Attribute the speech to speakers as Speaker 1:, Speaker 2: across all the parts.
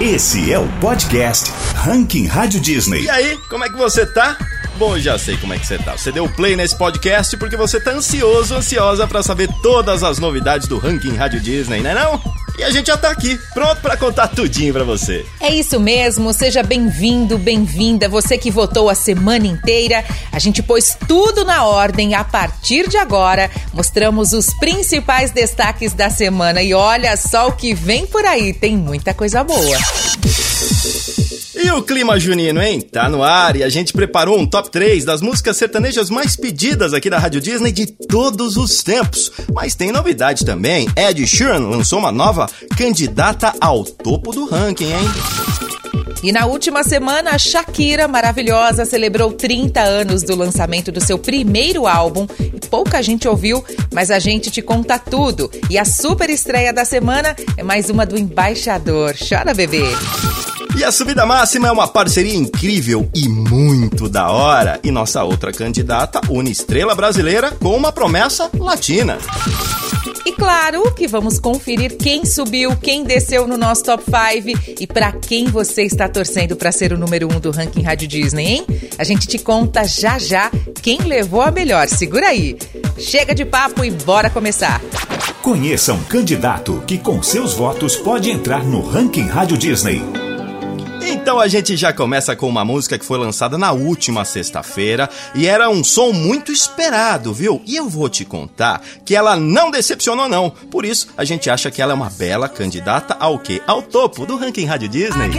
Speaker 1: Esse é o podcast Ranking Rádio Disney.
Speaker 2: E aí, como é que você tá? Bom, já sei como é que você tá. Você deu play nesse podcast porque você tá ansioso, ansiosa para saber todas as novidades do Ranking Rádio Disney, né não? E a gente já tá aqui, pronto para contar tudinho para você.
Speaker 3: É isso mesmo, seja bem-vindo, bem-vinda, você que votou a semana inteira. A gente pôs tudo na ordem a partir de agora. Mostramos os principais destaques da semana e olha só o que vem por aí, tem muita coisa boa.
Speaker 2: E o clima junino, hein? Tá no ar e a gente preparou um top 3 das músicas sertanejas mais pedidas aqui da Rádio Disney de todos os tempos. Mas tem novidade também. Ed Sheeran lançou uma nova candidata ao topo do ranking, hein?
Speaker 3: E na última semana, Shakira, maravilhosa, celebrou 30 anos do lançamento do seu primeiro álbum. Pouca gente ouviu, mas a gente te conta tudo. E a super estreia da semana é mais uma do Embaixador. Chora, bebê!
Speaker 2: E a Subida Máxima é uma parceria incrível e muito da hora. E nossa outra candidata une estrela brasileira com uma promessa latina.
Speaker 3: E claro que vamos conferir quem subiu, quem desceu no nosso top 5 e para quem você está torcendo para ser o número 1 um do ranking Rádio Disney, hein? A gente te conta já já quem levou a melhor. Segura aí. Chega de papo e bora começar.
Speaker 1: Conheça um candidato que com seus votos pode entrar no ranking Rádio Disney.
Speaker 2: Então a gente já começa com uma música que foi lançada na última sexta-feira e era um som muito esperado, viu? E eu vou te contar que ela não decepcionou não. Por isso, a gente acha que ela é uma bela candidata ao quê? Ao topo do ranking Rádio Disney.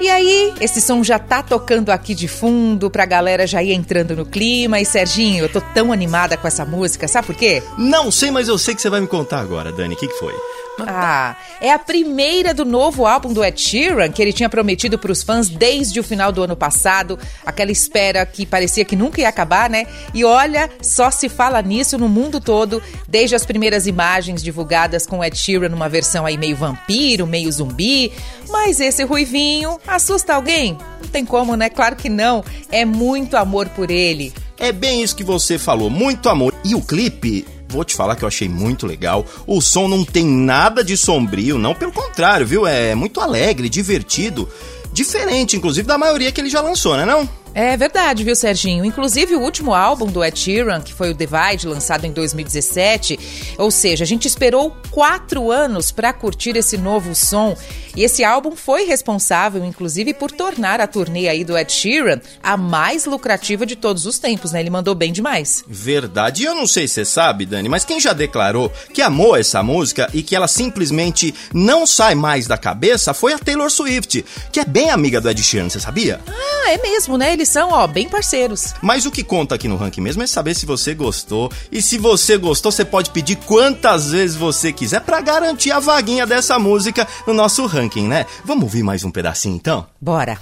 Speaker 3: E aí, esse som já tá tocando aqui de fundo pra galera já ir entrando no clima. E Serginho, eu tô tão animada com essa música, sabe por quê?
Speaker 2: Não sei, mas eu sei que você vai me contar agora, Dani. O que, que foi?
Speaker 3: Ah, é a primeira do novo álbum do Ed Sheeran que ele tinha prometido para os fãs desde o final do ano passado. Aquela espera que parecia que nunca ia acabar, né? E olha, só se fala nisso no mundo todo, desde as primeiras imagens divulgadas com Ed Sheeran numa versão aí meio vampiro, meio zumbi. Mas esse ruivinho assusta alguém? Não tem como, né? Claro que não. É muito amor por ele.
Speaker 2: É bem isso que você falou, muito amor. E o clipe vou te falar que eu achei muito legal. O som não tem nada de sombrio, não, pelo contrário, viu? É muito alegre, divertido, diferente, inclusive, da maioria que ele já lançou, né não?
Speaker 3: É verdade, viu, Serginho? Inclusive, o último álbum do Ed Sheeran, que foi o Divide, lançado em 2017, ou seja, a gente esperou quatro anos para curtir esse novo som. E esse álbum foi responsável, inclusive, por tornar a turnê aí do Ed Sheeran a mais lucrativa de todos os tempos, né? Ele mandou bem demais.
Speaker 2: Verdade. E eu não sei se você sabe, Dani, mas quem já declarou que amou essa música e que ela simplesmente não sai mais da cabeça foi a Taylor Swift, que é bem amiga do Ed Sheeran, você sabia?
Speaker 3: Ah, é mesmo, né? Ele eles são, ó, bem parceiros.
Speaker 2: Mas o que conta aqui no ranking mesmo é saber se você gostou. E se você gostou, você pode pedir quantas vezes você quiser para garantir a vaguinha dessa música no nosso ranking, né? Vamos ouvir mais um pedacinho então?
Speaker 3: Bora.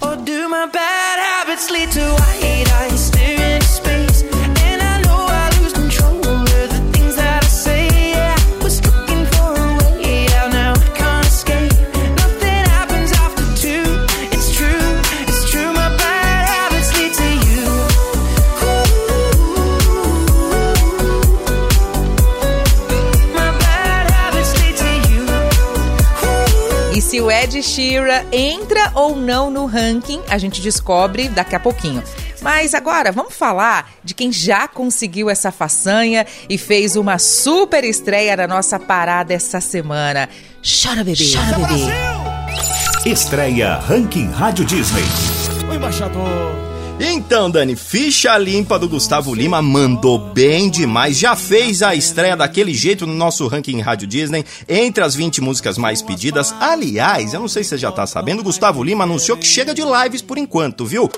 Speaker 3: Se o Ed Sheeran entra ou não no ranking, a gente descobre daqui a pouquinho. Mas agora vamos falar de quem já conseguiu essa façanha e fez uma super estreia na nossa parada essa semana. Chora, bebê. Chora, bebê.
Speaker 1: Estreia Ranking Rádio Disney.
Speaker 2: O embaixador. Então, Dani, ficha limpa do Gustavo Lima mandou bem demais. Já fez a estreia daquele jeito no nosso ranking Rádio Disney, entre as 20 músicas mais pedidas. Aliás, eu não sei se você já tá sabendo, Gustavo Lima anunciou que chega de lives por enquanto, viu?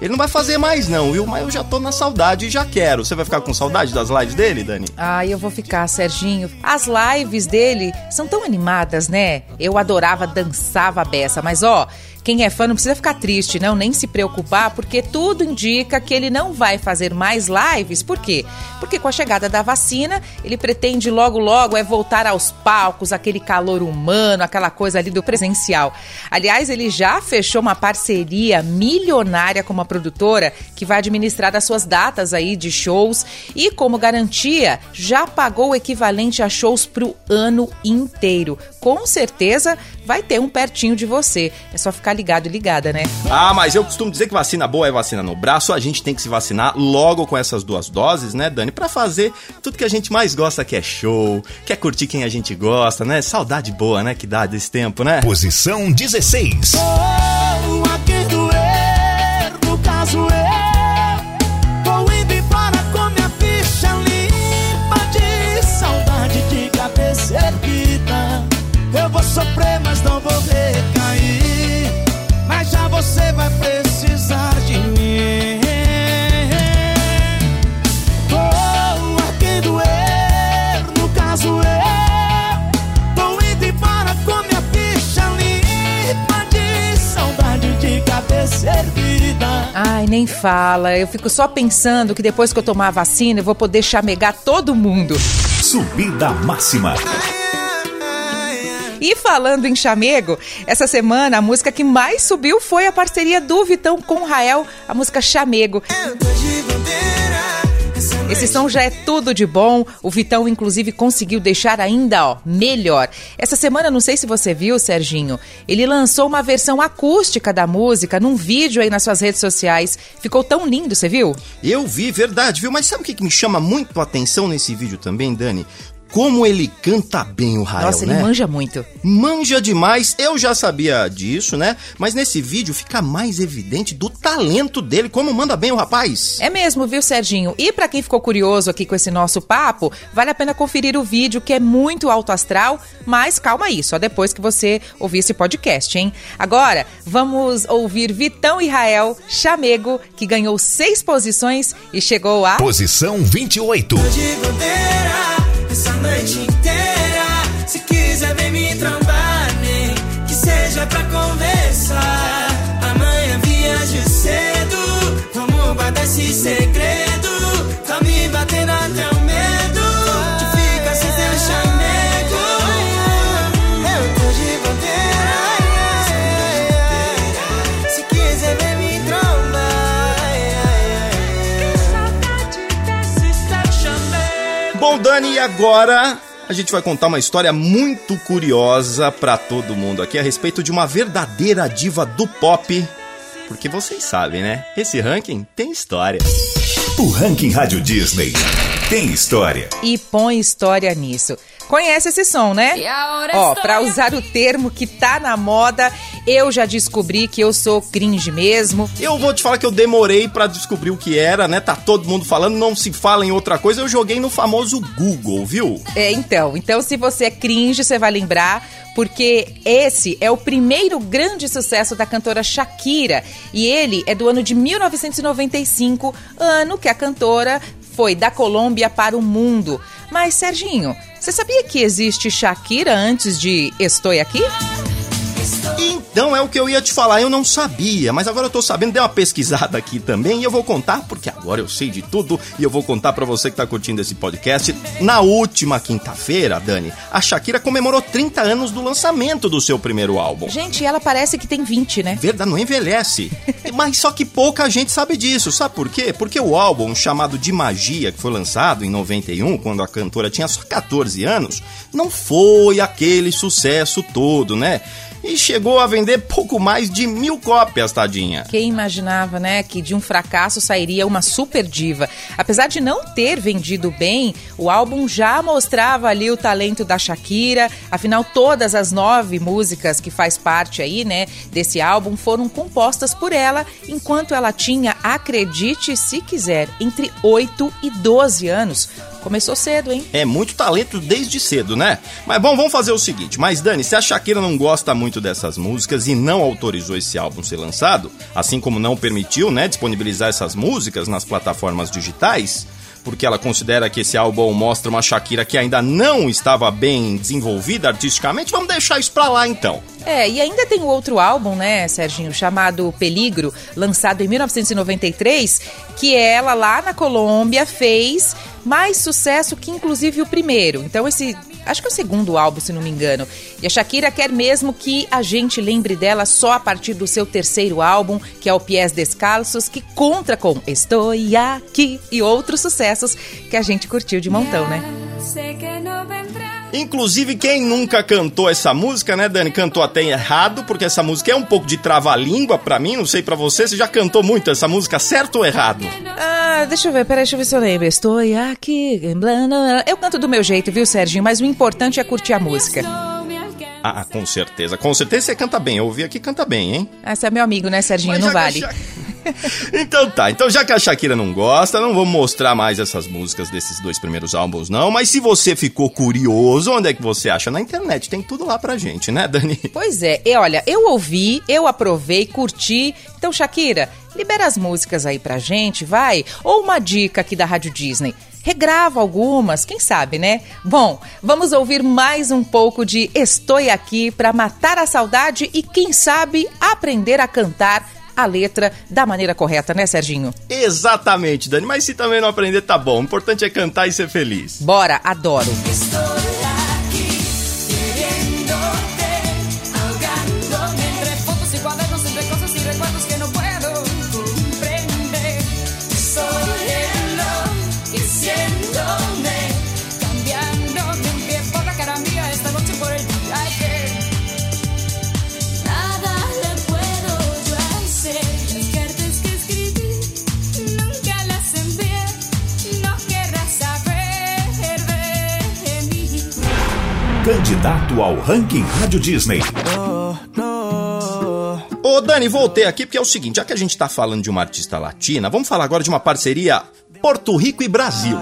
Speaker 2: Ele não vai fazer mais não, viu? Mas eu já tô na saudade e já quero. Você vai ficar com saudade das lives dele, Dani?
Speaker 3: Ah, eu vou ficar, Serginho. As lives dele são tão animadas, né? Eu adorava, dançava a beça, mas ó, Quem é fã não precisa ficar triste, não, nem se preocupar, porque tudo indica que ele não vai fazer mais lives. Por quê? Porque com a chegada da vacina, ele pretende logo logo é voltar aos palcos, aquele calor humano, aquela coisa ali do presencial. Aliás, ele já fechou uma parceria milionária com uma produtora que vai administrar as suas datas aí de shows e como garantia, já pagou o equivalente a shows para o ano inteiro. Com certeza vai ter um pertinho de você. É só ficar ligado e ligada, né?
Speaker 2: Ah, mas eu costumo dizer que vacina boa é vacina no braço. A gente tem que se vacinar logo com essas duas doses, né, Dani? Para fazer tudo que a gente mais gosta, que é show, quer curtir quem a gente gosta, né? Saudade boa, né? Que dá desse tempo, né?
Speaker 1: Posição 16. Oh,
Speaker 3: Ai, nem fala. Eu fico só pensando que depois que eu tomar a vacina, eu vou poder chamegar todo mundo.
Speaker 1: Subida máxima.
Speaker 3: E falando em chamego, essa semana a música que mais subiu foi a parceria do Vitão com o Rael, a música Chamego. Esse som já é tudo de bom. O Vitão, inclusive, conseguiu deixar ainda ó, melhor. Essa semana, não sei se você viu, Serginho, ele lançou uma versão acústica da música num vídeo aí nas suas redes sociais. Ficou tão lindo, você viu?
Speaker 2: Eu vi, verdade, viu? Mas sabe o que me chama muito a atenção nesse vídeo também, Dani? Como ele canta bem o Rael,
Speaker 3: Nossa,
Speaker 2: né?
Speaker 3: ele manja muito.
Speaker 2: Manja demais, eu já sabia disso, né? Mas nesse vídeo fica mais evidente do talento dele, como manda bem o rapaz.
Speaker 3: É mesmo, viu, Serginho? E para quem ficou curioso aqui com esse nosso papo, vale a pena conferir o vídeo que é muito alto astral, mas calma aí, só depois que você ouvir esse podcast, hein? Agora, vamos ouvir Vitão e Rael Chamego, que ganhou seis posições e chegou a
Speaker 1: Posição 28.
Speaker 4: Essa noite inteira. Se quiser, vem me trombar, nem que seja pra conversar. Amanhã viajo cedo, vamos bater esse segredo.
Speaker 2: Bom, Dani, e agora a gente vai contar uma história muito curiosa pra todo mundo aqui a respeito de uma verdadeira diva do pop. Porque vocês sabem, né? Esse ranking tem história.
Speaker 1: O Ranking Rádio Disney tem história.
Speaker 3: e põe história nisso. Conhece esse som, né? Ó, pra usar o termo que tá na moda, eu já descobri que eu sou cringe mesmo.
Speaker 2: Eu vou te falar que eu demorei pra descobrir o que era, né? Tá todo mundo falando, não se fala em outra coisa. Eu joguei no famoso Google, viu?
Speaker 3: É, então, então se você é cringe, você vai lembrar, porque esse é o primeiro grande sucesso da cantora Shakira, e ele é do ano de 1995, ano que a cantora foi da Colômbia para o mundo. Mas Serginho, você sabia que existe Shakira antes de Estou aqui?
Speaker 2: Então é o que eu ia te falar, eu não sabia, mas agora eu tô sabendo, dei uma pesquisada aqui também e eu vou contar, porque agora eu sei de tudo e eu vou contar pra você que tá curtindo esse podcast. Na última quinta-feira, Dani, a Shakira comemorou 30 anos do lançamento do seu primeiro álbum.
Speaker 3: Gente, ela parece que tem 20, né?
Speaker 2: Verdade, não envelhece. Mas só que pouca gente sabe disso. Sabe por quê? Porque o álbum chamado De Magia, que foi lançado em 91, quando a cantora tinha só 14 anos, não foi aquele sucesso todo, né? E chegou a vender pouco mais de mil cópias, tadinha.
Speaker 3: Quem imaginava, né, que de um fracasso sairia uma super diva? Apesar de não ter vendido bem, o álbum já mostrava ali o talento da Shakira. Afinal, todas as nove músicas que faz parte aí, né, desse álbum foram compostas por ela, enquanto ela tinha, acredite se quiser, entre 8 e 12 anos. Começou cedo, hein?
Speaker 2: É muito talento desde cedo, né? Mas bom, vamos fazer o seguinte. Mas Dani, se a Shakira não gosta muito dessas músicas e não autorizou esse álbum ser lançado, assim como não permitiu, né, disponibilizar essas músicas nas plataformas digitais, porque ela considera que esse álbum mostra uma Shakira que ainda não estava bem desenvolvida artisticamente. Vamos deixar isso pra lá então.
Speaker 3: É, e ainda tem o outro álbum, né, Serginho, chamado Peligro, lançado em 1993, que ela lá na Colômbia fez mais sucesso que inclusive o primeiro. Então esse, acho que é o segundo álbum, se não me engano. E a Shakira quer mesmo que a gente lembre dela só a partir do seu terceiro álbum, que é o Pies Descalços, que conta com Estou Aqui e outros sucessos que a gente curtiu de montão, né?
Speaker 2: Inclusive, quem nunca cantou essa música, né, Dani? Cantou até errado, porque essa música é um pouco de trava-língua pra mim, não sei pra você. Você já cantou muito essa música, certo ou errado?
Speaker 3: Ah, deixa eu ver, peraí, deixa eu ver se eu lembro. Estou aqui, eu canto do meu jeito, viu, Serginho? Mas o importante é curtir a música.
Speaker 2: Ah, com certeza. Com certeza você canta bem. Eu ouvi aqui canta bem, hein?
Speaker 3: Esse é meu amigo, né, Serginho? Não vale.
Speaker 2: então tá, então já que a Shakira não gosta, não vou mostrar mais essas músicas desses dois primeiros álbuns, não. Mas se você ficou curioso, onde é que você acha? Na internet, tem tudo lá pra gente, né, Dani?
Speaker 3: Pois é, e olha, eu ouvi, eu aprovei, curti. Então, Shakira, libera as músicas aí pra gente, vai. Ou uma dica aqui da Rádio Disney regrava algumas, quem sabe, né? Bom, vamos ouvir mais um pouco de Estou Aqui para matar a saudade e, quem sabe, aprender a cantar a letra da maneira correta, né, Serginho?
Speaker 2: Exatamente, Dani. Mas se também não aprender, tá bom. O importante é cantar e ser feliz.
Speaker 3: Bora, adoro.
Speaker 4: Estou
Speaker 5: Candidato ao ranking Rádio Disney.
Speaker 2: Ô Dani, voltei aqui porque é o seguinte, já que a gente tá falando de uma artista latina, vamos falar agora de uma parceria Porto Rico e Brasil.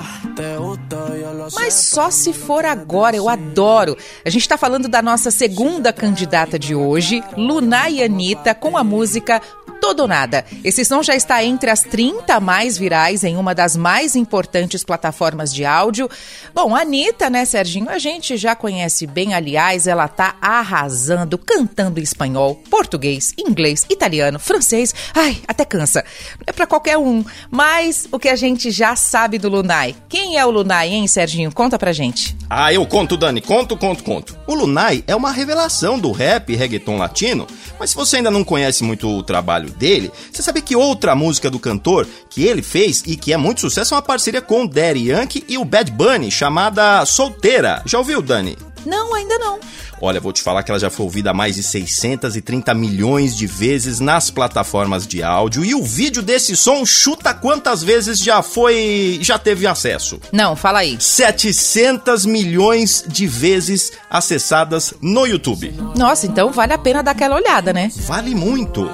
Speaker 3: Mas só se for agora, eu adoro. A gente está falando da nossa segunda candidata de hoje, Luna e Anitta, com a música Todo ou Nada. Esse som já está entre as 30 mais virais em uma das mais importantes plataformas de áudio. Bom, a Anitta, né, Serginho? A gente já conhece bem, aliás, ela tá arrasando, cantando em espanhol, português, inglês, italiano, francês. Ai, até cansa. É pra qualquer um. Mas o que a gente já sabe do Lunai. Quem é o Lunai, hein, Serginho? Conta pra gente.
Speaker 2: Ah, eu conto, Dani. Conto, conto, conto. O Lunai é uma revelação do rap reggaeton latino. Mas se você ainda não conhece muito o trabalho dele, você sabe que outra música do cantor que ele fez e que é muito sucesso é uma parceria com Daddy Yankee e o Bad Bunny, chamada Solteira. Já ouviu, Dani?
Speaker 3: Não, ainda não.
Speaker 2: Olha, vou te falar que ela já foi ouvida mais de 630 milhões de vezes nas plataformas de áudio e o vídeo desse som chuta quantas vezes já foi, já teve acesso?
Speaker 3: Não, fala aí.
Speaker 2: 700 milhões de vezes acessadas no YouTube.
Speaker 3: Nossa, então vale a pena dar aquela olhada, né?
Speaker 2: Vale muito.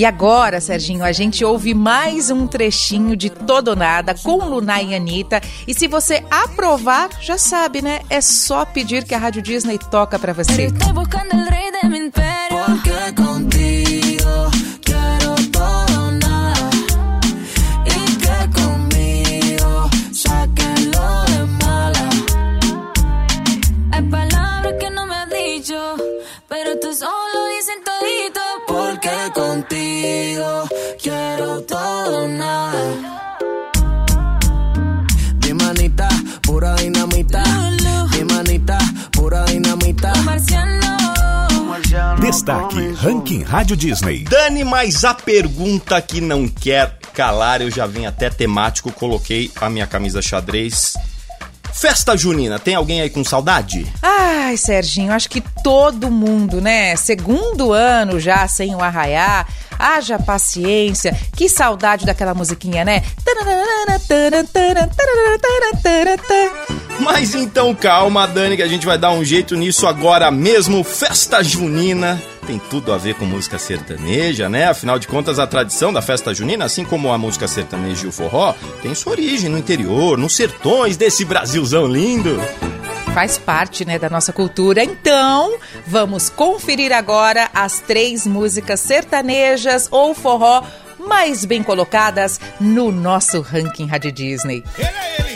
Speaker 3: E agora, Serginho, a gente ouve mais um trechinho de Todo ou Nada com Luna e Anitta. E se você aprovar, já sabe, né? É só pedir que a Rádio Disney toca para você. Buscando de mi
Speaker 5: Destaque Ranking Rádio Disney.
Speaker 2: Dani, mas a pergunta que não quer calar, eu já vim até temático, coloquei a minha camisa xadrez Festa junina, tem alguém aí com saudade?
Speaker 3: Ai, Serginho, acho que todo mundo, né? Segundo ano já sem o arraiar. Haja paciência. Que saudade daquela musiquinha, né?
Speaker 2: Mas então calma, Dani, que a gente vai dar um jeito nisso agora mesmo. Festa junina tem tudo a ver com música sertaneja, né? Afinal de contas, a tradição da festa junina, assim como a música sertaneja e o forró, tem sua origem no interior, nos sertões desse Brasilzão lindo.
Speaker 3: Faz parte, né, da nossa cultura. Então, vamos conferir agora as três músicas sertanejas ou forró mais bem colocadas no nosso ranking Rádio Disney.
Speaker 2: Ele é ele,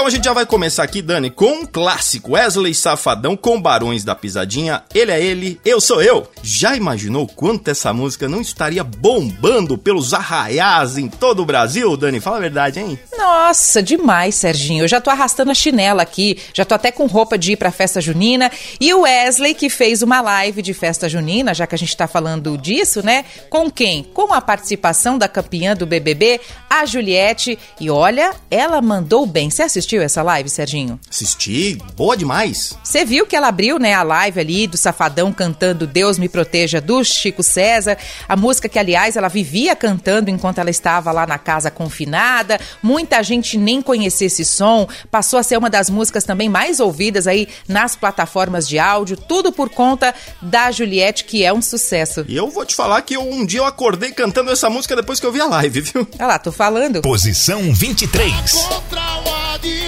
Speaker 2: Então a gente já vai começar aqui, Dani, com um clássico. Wesley Safadão com Barões da Pisadinha. Ele é ele, eu sou eu. Já imaginou quanto essa música não estaria bombando pelos arraiás em todo o Brasil, Dani? Fala a verdade, hein?
Speaker 3: Nossa, demais, Serginho. Eu já tô arrastando a chinela aqui, já tô até com roupa de ir pra festa junina. E o Wesley, que fez uma live de festa junina, já que a gente tá falando disso, né? Com quem? Com a participação da campeã do BBB, a Juliette. E olha, ela mandou bem. Você assistiu essa live, Serginho?
Speaker 2: Assisti, boa demais.
Speaker 3: Você viu que ela abriu, né, a live ali do Safadão cantando Deus me proteja do Chico César, a música que aliás ela vivia cantando enquanto ela estava lá na casa confinada. Muita gente nem conhecia esse som, passou a ser uma das músicas também mais ouvidas aí nas plataformas de áudio, tudo por conta da Juliette, que é um sucesso.
Speaker 2: E eu vou te falar que eu, um dia eu acordei cantando essa música depois que eu vi a live, viu?
Speaker 3: Olha lá, tô falando.
Speaker 6: Posição 23.
Speaker 1: Contra o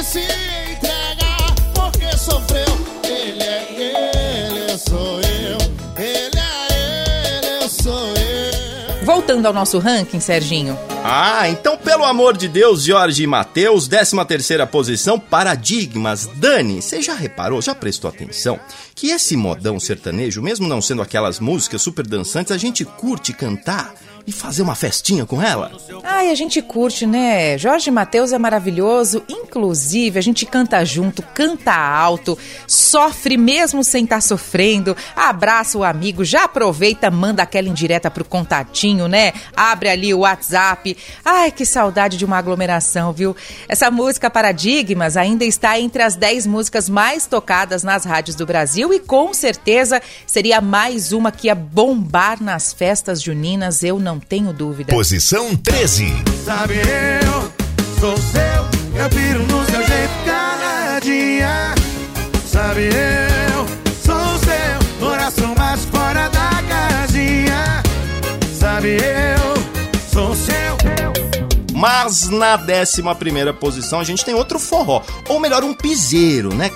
Speaker 1: se entregar, porque sofreu. Ele é ele, eu sou eu. Ele é ele, eu sou eu.
Speaker 3: Voltando ao nosso ranking, Serginho.
Speaker 2: Ah, então pelo amor de Deus, Jorge e Matheus, 13 terceira posição, Paradigmas. Dani, você já reparou, já prestou atenção, que esse modão sertanejo, mesmo não sendo aquelas músicas super dançantes, a gente curte cantar e fazer uma festinha com ela?
Speaker 3: Ai, a gente curte, né? Jorge Matheus é maravilhoso. Inclusive, a gente canta junto, canta alto, sofre mesmo sem estar tá sofrendo. Abraça o amigo, já aproveita, manda aquela indireta pro contatinho, né? Abre ali o WhatsApp. Ai, que saudade de uma aglomeração, viu? Essa música Paradigmas ainda está entre as 10 músicas mais tocadas nas rádios do Brasil e com certeza seria mais uma que ia bombar nas festas juninas, eu não tenho dúvida.
Speaker 6: Posição 13.
Speaker 1: Sabe, eu sou seu, eu piro no seu jeito caladinha. Sabe, eu sou seu, coração mais fora da casinha. Sabe, eu sou seu.
Speaker 2: Mas na 11 primeira posição a gente tem outro forró, ou melhor, um piseiro, né?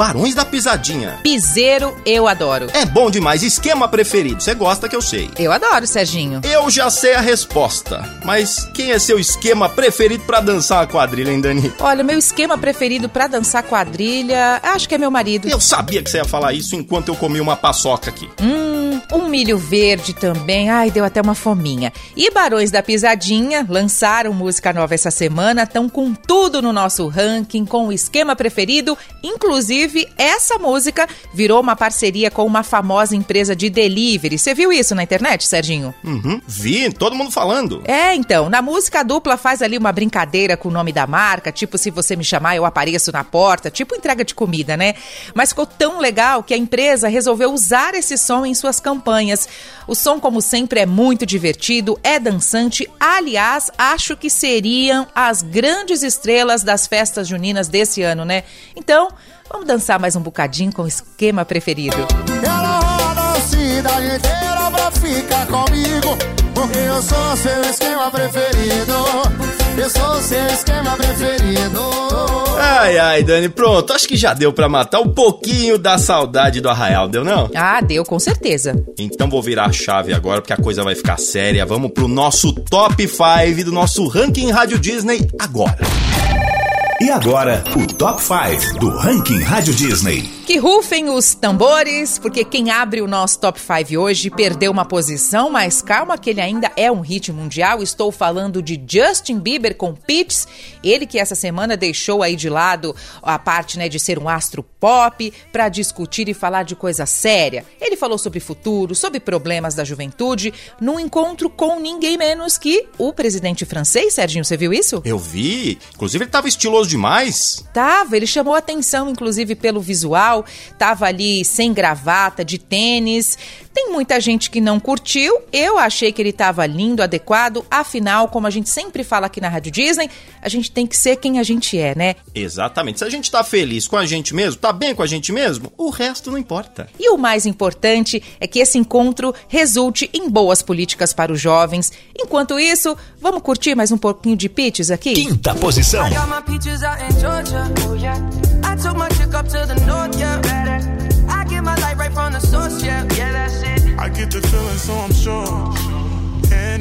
Speaker 2: Barões da Pisadinha.
Speaker 3: Piseiro, eu adoro.
Speaker 2: É bom demais. Esquema preferido. Você gosta que eu sei.
Speaker 3: Eu adoro, Serginho.
Speaker 2: Eu já sei a resposta. Mas quem é seu esquema preferido para dançar a quadrilha, hein, Dani?
Speaker 3: Olha, meu esquema preferido para dançar quadrilha, acho que é meu marido.
Speaker 2: Eu sabia que você ia falar isso enquanto eu comia uma paçoca aqui.
Speaker 3: Hum, um milho verde também. Ai, deu até uma fominha. E Barões da Pisadinha lançaram música nova essa semana, estão com tudo no nosso ranking, com o esquema preferido, inclusive Inclusive, essa música virou uma parceria com uma famosa empresa de delivery. Você viu isso na internet, Serginho?
Speaker 2: Uhum, vi, todo mundo falando.
Speaker 3: É, então, na música a dupla faz ali uma brincadeira com o nome da marca, tipo se você me chamar eu apareço na porta, tipo entrega de comida, né? Mas ficou tão legal que a empresa resolveu usar esse som em suas campanhas. O som, como sempre, é muito divertido, é dançante. Aliás, acho que seriam as grandes estrelas das festas juninas desse ano, né? Então, Vamos dançar mais um bocadinho com o esquema preferido.
Speaker 1: Ela roda a cidade inteira pra ficar comigo. Porque eu sou seu esquema preferido. Eu sou seu esquema preferido.
Speaker 2: Ai, ai, Dani, pronto. Acho que já deu pra matar um pouquinho da saudade do Arraial, deu não?
Speaker 3: Ah, deu, com certeza.
Speaker 2: Então vou virar a chave agora, porque a coisa vai ficar séria. Vamos pro nosso top 5 do nosso ranking Rádio Disney agora.
Speaker 6: E agora, o Top 5 do Ranking Rádio Disney.
Speaker 3: Que rufem os tambores, porque quem abre o nosso Top 5 hoje perdeu uma posição, mas calma que ele ainda é um hit mundial. Estou falando de Justin Bieber com Pitts, ele que essa semana deixou aí de lado a parte né, de ser um astro pop para discutir e falar de coisa séria. Ele falou sobre futuro, sobre problemas da juventude, num encontro com ninguém menos que o presidente francês, Serginho, você viu isso?
Speaker 2: Eu vi, inclusive ele tava estiloso demais.
Speaker 3: Tava, ele chamou atenção inclusive pelo visual, tava ali sem gravata, de tênis. Tem muita gente que não curtiu. Eu achei que ele tava lindo, adequado. Afinal, como a gente sempre fala aqui na Rádio Disney, a gente tem que ser quem a gente é, né?
Speaker 2: Exatamente. Se a gente tá feliz com a gente mesmo, tá bem com a gente mesmo, o resto não importa.
Speaker 3: E o mais importante é que esse encontro resulte em boas políticas para os jovens. Enquanto isso, vamos curtir mais um pouquinho de pitches aqui?
Speaker 6: Quinta posição.
Speaker 4: I light right from the source, yeah. Yeah, that's it.
Speaker 7: I get the feeling, so I'm sure.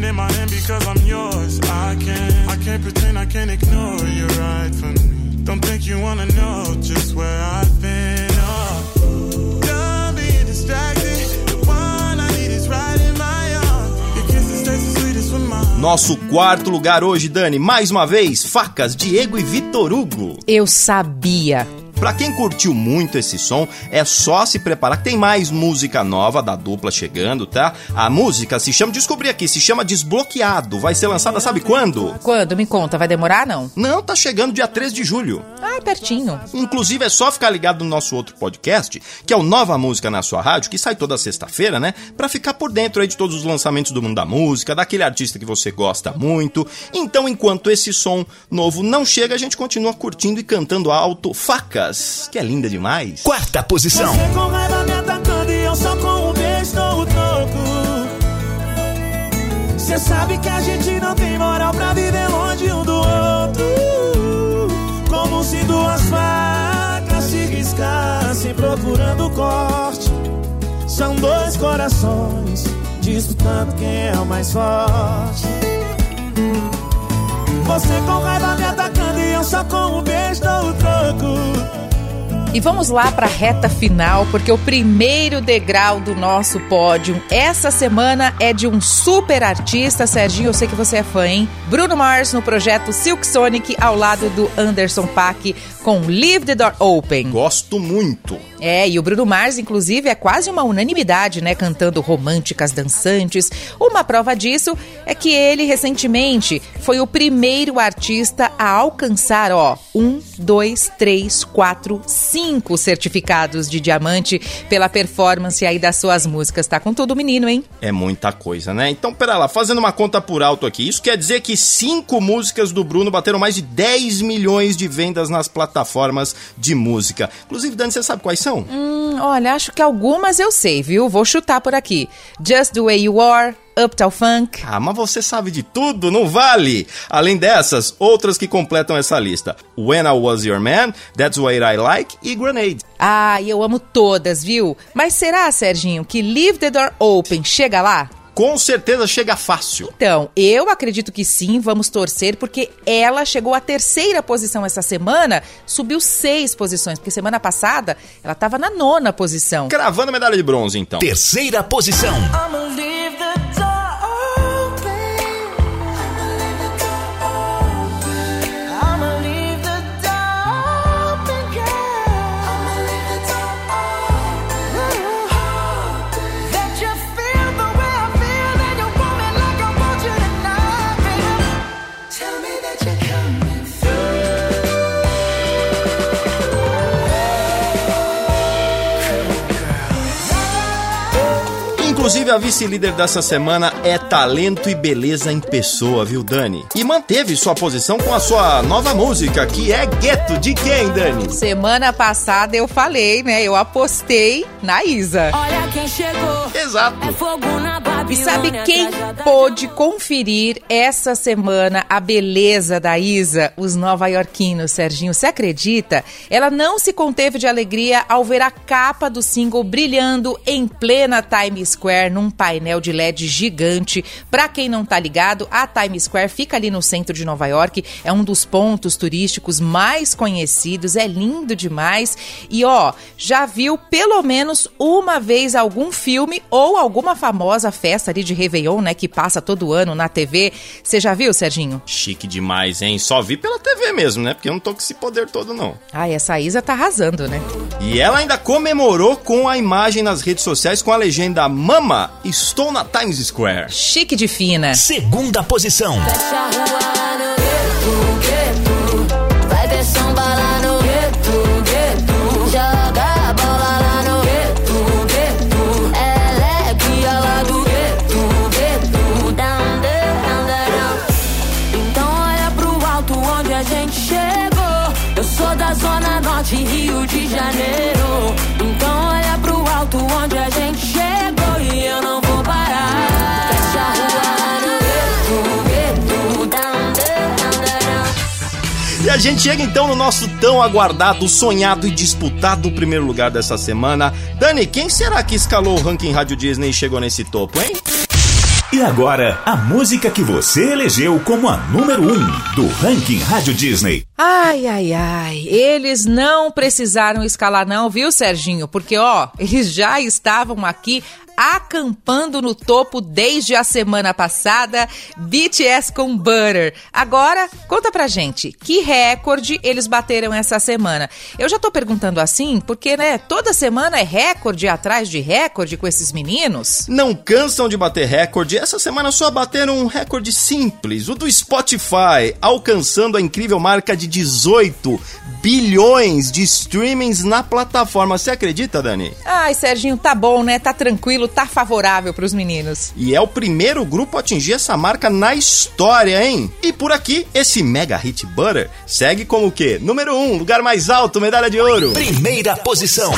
Speaker 7: in my hand because I'm yours. I can't, I can't pretend I can't ignore you right from me. Don't think you wanna know just where I've been. Oh, done being distracted. The one I need is right in my arms. Your kisses taste the sweetest with mine.
Speaker 2: Nosso quarto lugar hoje, Dani, mais uma vez, facas, Diego e Vitor Hugo.
Speaker 3: Eu sabia.
Speaker 2: Pra quem curtiu muito esse som, é só se preparar que tem mais música nova da dupla chegando, tá? A música se chama, descobri aqui, se chama Desbloqueado. Vai ser lançada sabe quando?
Speaker 3: Quando? Me conta, vai demorar não?
Speaker 2: Não, tá chegando dia 3 de julho.
Speaker 3: Ah, pertinho.
Speaker 2: Inclusive é só ficar ligado no nosso outro podcast, que é o Nova Música na Sua Rádio, que sai toda sexta-feira, né? Pra ficar por dentro aí de todos os lançamentos do mundo da música, daquele artista que você gosta muito. Então, enquanto esse som novo não chega, a gente continua curtindo e cantando alto Facas, que é linda demais.
Speaker 6: Quarta posição.
Speaker 1: Você com raiva me atacando e eu só com um beijo dou o troco. Você sabe que a gente não tem moral pra viver longe um do outro. Como se duas facas se riscassem procurando corte. São dois corações disputando quem é o mais forte. Você com raiva me atacando e eu só com um beijo dou o troco.
Speaker 3: E vamos lá para a reta final, porque o primeiro degrau do nosso pódio essa semana é de um super artista, Serginho, eu sei que você é fã, hein? Bruno Mars no projeto Silk Sonic ao lado do Anderson Paak com Leave the Door Open.
Speaker 2: Gosto muito.
Speaker 3: É, e o Bruno Mars, inclusive, é quase uma unanimidade, né? Cantando românticas dançantes. Uma prova disso é que ele, recentemente, foi o primeiro artista a alcançar, ó, um, dois, três, quatro, cinco certificados de diamante pela performance aí das suas músicas. Tá com tudo, menino, hein?
Speaker 2: É muita coisa, né? Então, pera lá, fazendo uma conta por alto aqui, isso quer dizer que cinco músicas do Bruno bateram mais de 10 milhões de vendas nas plataformas de música. Inclusive, Dani, você sabe quais são?
Speaker 3: Hum, olha, acho que algumas eu sei, viu? Vou chutar por aqui. Just the Way You Are, Uptown Funk.
Speaker 2: Ah, mas você sabe de tudo, não vale? Além dessas, outras que completam essa lista: When I Was Your Man, That's What I Like e Grenade.
Speaker 3: Ah, eu amo todas, viu? Mas será, Serginho, que Leave the Door Open chega lá?
Speaker 2: Com certeza chega fácil.
Speaker 3: Então, eu acredito que sim, vamos torcer, porque ela chegou à terceira posição essa semana, subiu seis posições, porque semana passada ela estava na nona posição.
Speaker 2: Cravando medalha de bronze, então.
Speaker 6: Terceira posição.
Speaker 2: Vice-líder dessa semana é talento e beleza em pessoa, viu, Dani? E manteve sua posição com a sua nova música, que é Gueto. De quem, Dani?
Speaker 3: Semana passada eu falei, né? Eu apostei na Isa.
Speaker 8: Olha quem chegou.
Speaker 2: Exato.
Speaker 8: É fogo na.
Speaker 3: E sabe quem
Speaker 8: tragédia da-
Speaker 3: pôde conferir essa semana a beleza da Isa? Os nova-iorquinos, Serginho. Você acredita? Ela não se conteve de alegria ao ver a capa do single brilhando em plena Times Square num painel de LED gigante. Pra quem não tá ligado, a Times Square fica ali no centro de Nova York. É um dos pontos turísticos mais conhecidos. É lindo demais. E ó, já viu pelo menos uma vez algum filme ou alguma famosa festa ali de Réveillon, né? Que passa todo ano na TV. Você já viu, Serginho?
Speaker 2: Chique demais, hein? Só vi pela TV mesmo, né? Porque eu não tô com esse poder todo, não.
Speaker 3: Ai, essa Isa tá arrasando, né?
Speaker 2: E ela ainda comemorou com a imagem nas redes sociais com a legenda Mama, estou na Times Square.
Speaker 3: Chique de fina.
Speaker 6: Segunda posição.
Speaker 8: Fecha a rua no.
Speaker 2: Gente chega então no nosso tão aguardado, sonhado e disputado primeiro lugar dessa semana. Dani, quem será que escalou o ranking Rádio Disney e chegou nesse topo, hein?
Speaker 6: E agora, a música que você elegeu como a número 1 um do ranking Rádio Disney.
Speaker 3: Ai, ai, ai. Eles não precisaram escalar, não, viu, Serginho? Porque, ó, eles já estavam aqui acampando no topo desde a semana passada, BTS com Butter. Agora, conta pra gente, que recorde eles bateram essa semana? Eu já tô perguntando assim, porque, né, toda semana é recorde atrás de recorde com esses meninos.
Speaker 2: Não cansam de bater recorde, essa semana só bateram um recorde simples, o do Spotify, alcançando a incrível marca de 18 bilhões de streamings na plataforma. Você acredita, Dani?
Speaker 3: Ai, Serginho, tá bom, né? Tá tranquilo, tá favorável pros meninos.
Speaker 2: E é o primeiro grupo a atingir essa marca na história, hein? E por aqui, esse mega hit Butter segue como o quê? Número 1, um, lugar mais alto, medalha de ouro.
Speaker 6: Primeira posição.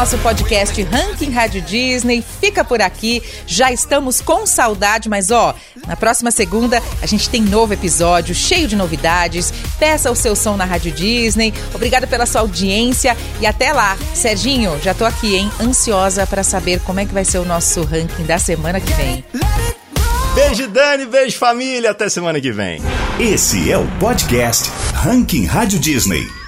Speaker 3: Nosso podcast Ranking Rádio Disney fica por aqui. Já estamos com saudade, mas ó, na próxima segunda a gente tem novo episódio cheio de novidades. Peça o seu som na Rádio Disney. Obrigada pela sua audiência e até lá. Serginho, já tô aqui, hein? Ansiosa para saber como é que vai ser o nosso ranking da semana que vem.
Speaker 2: Beijo, Dani, beijo, família. Até semana que vem.
Speaker 6: Esse é o podcast Ranking Rádio Disney.